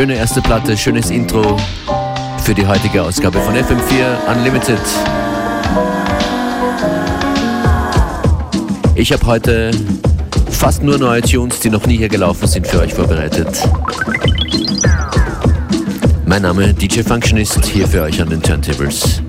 Schöne erste Platte, schönes Intro für die heutige Ausgabe von FM4 Unlimited. Ich habe heute fast nur neue Tunes, die noch nie hier gelaufen sind, für euch vorbereitet. Mein Name DJ Functionist, hier für euch an den Turntables.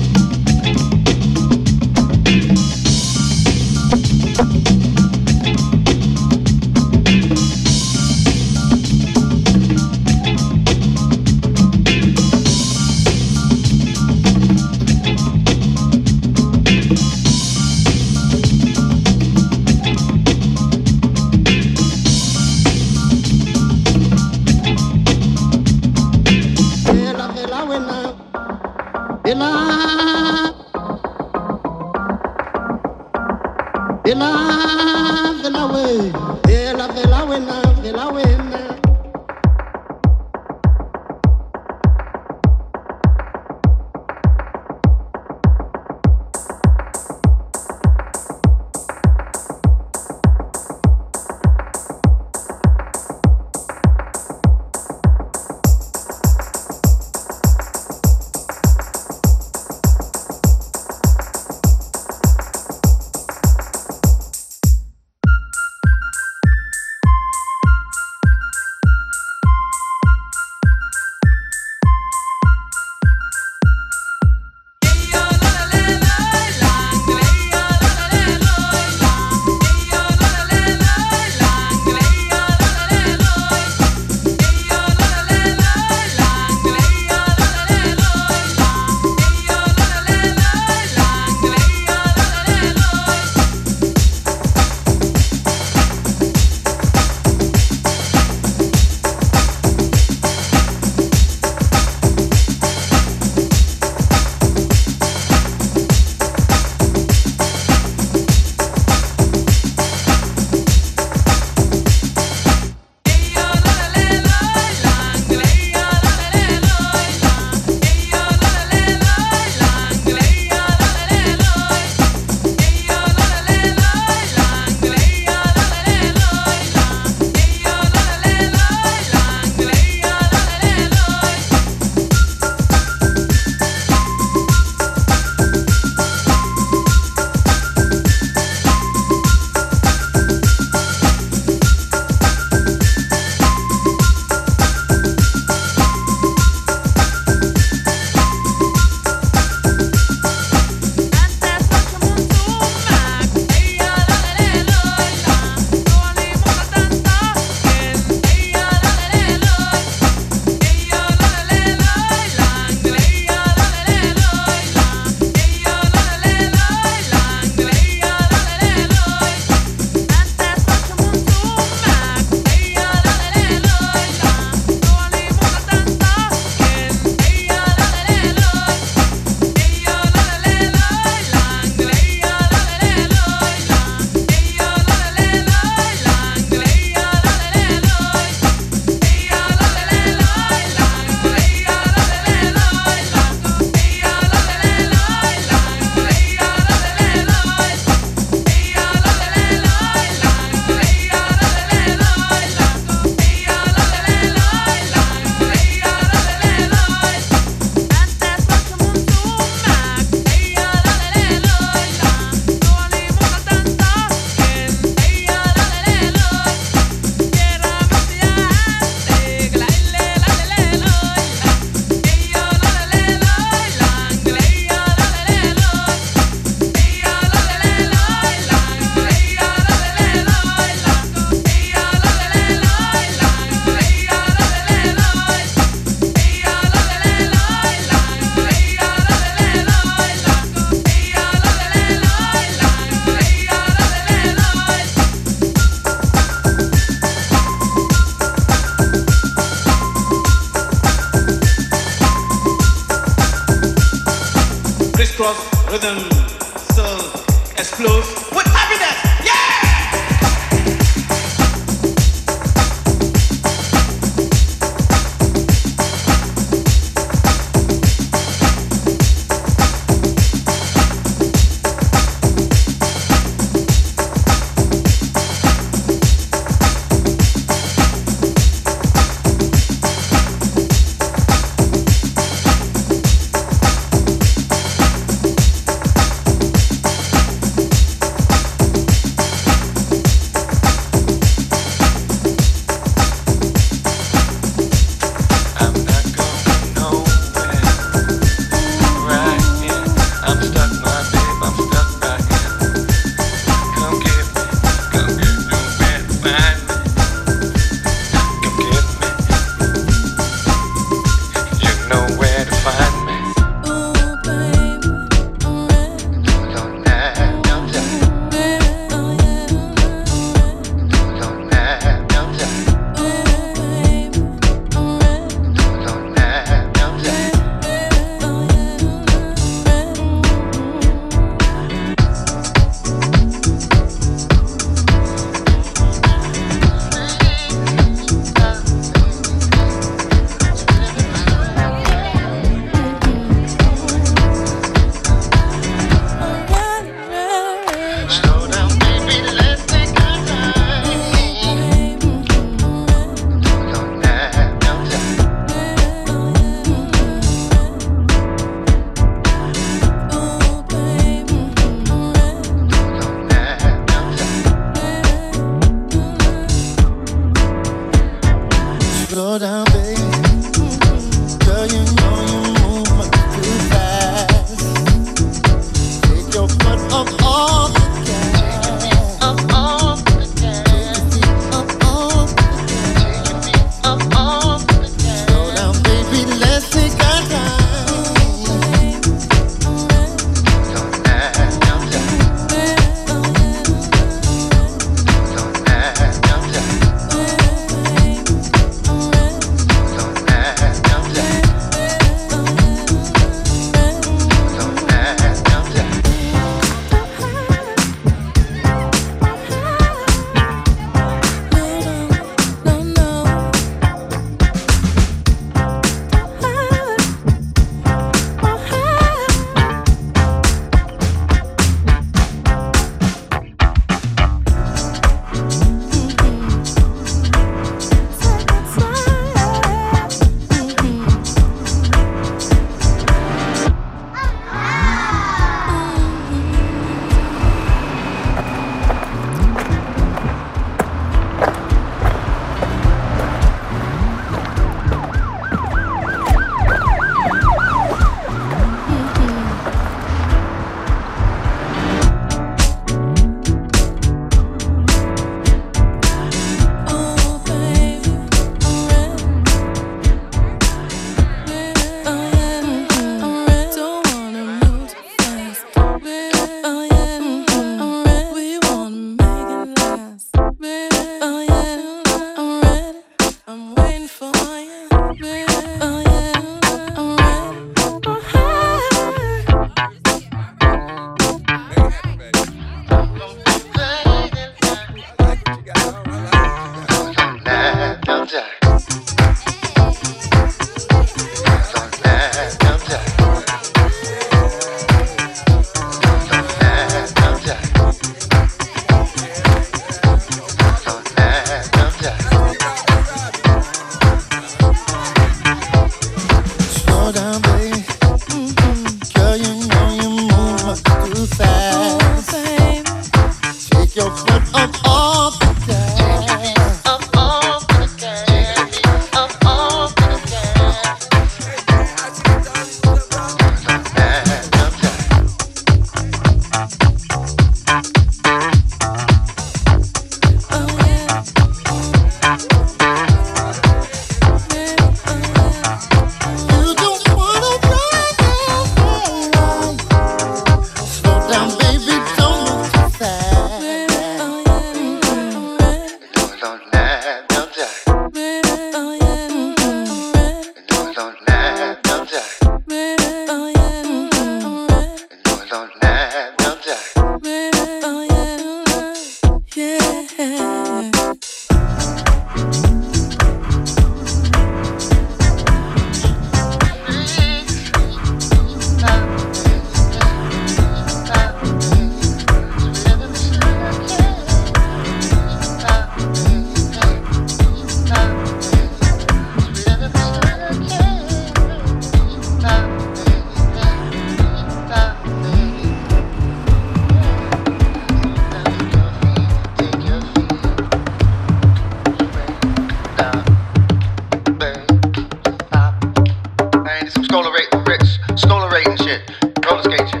shit. Roller skate shit.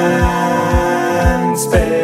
And space.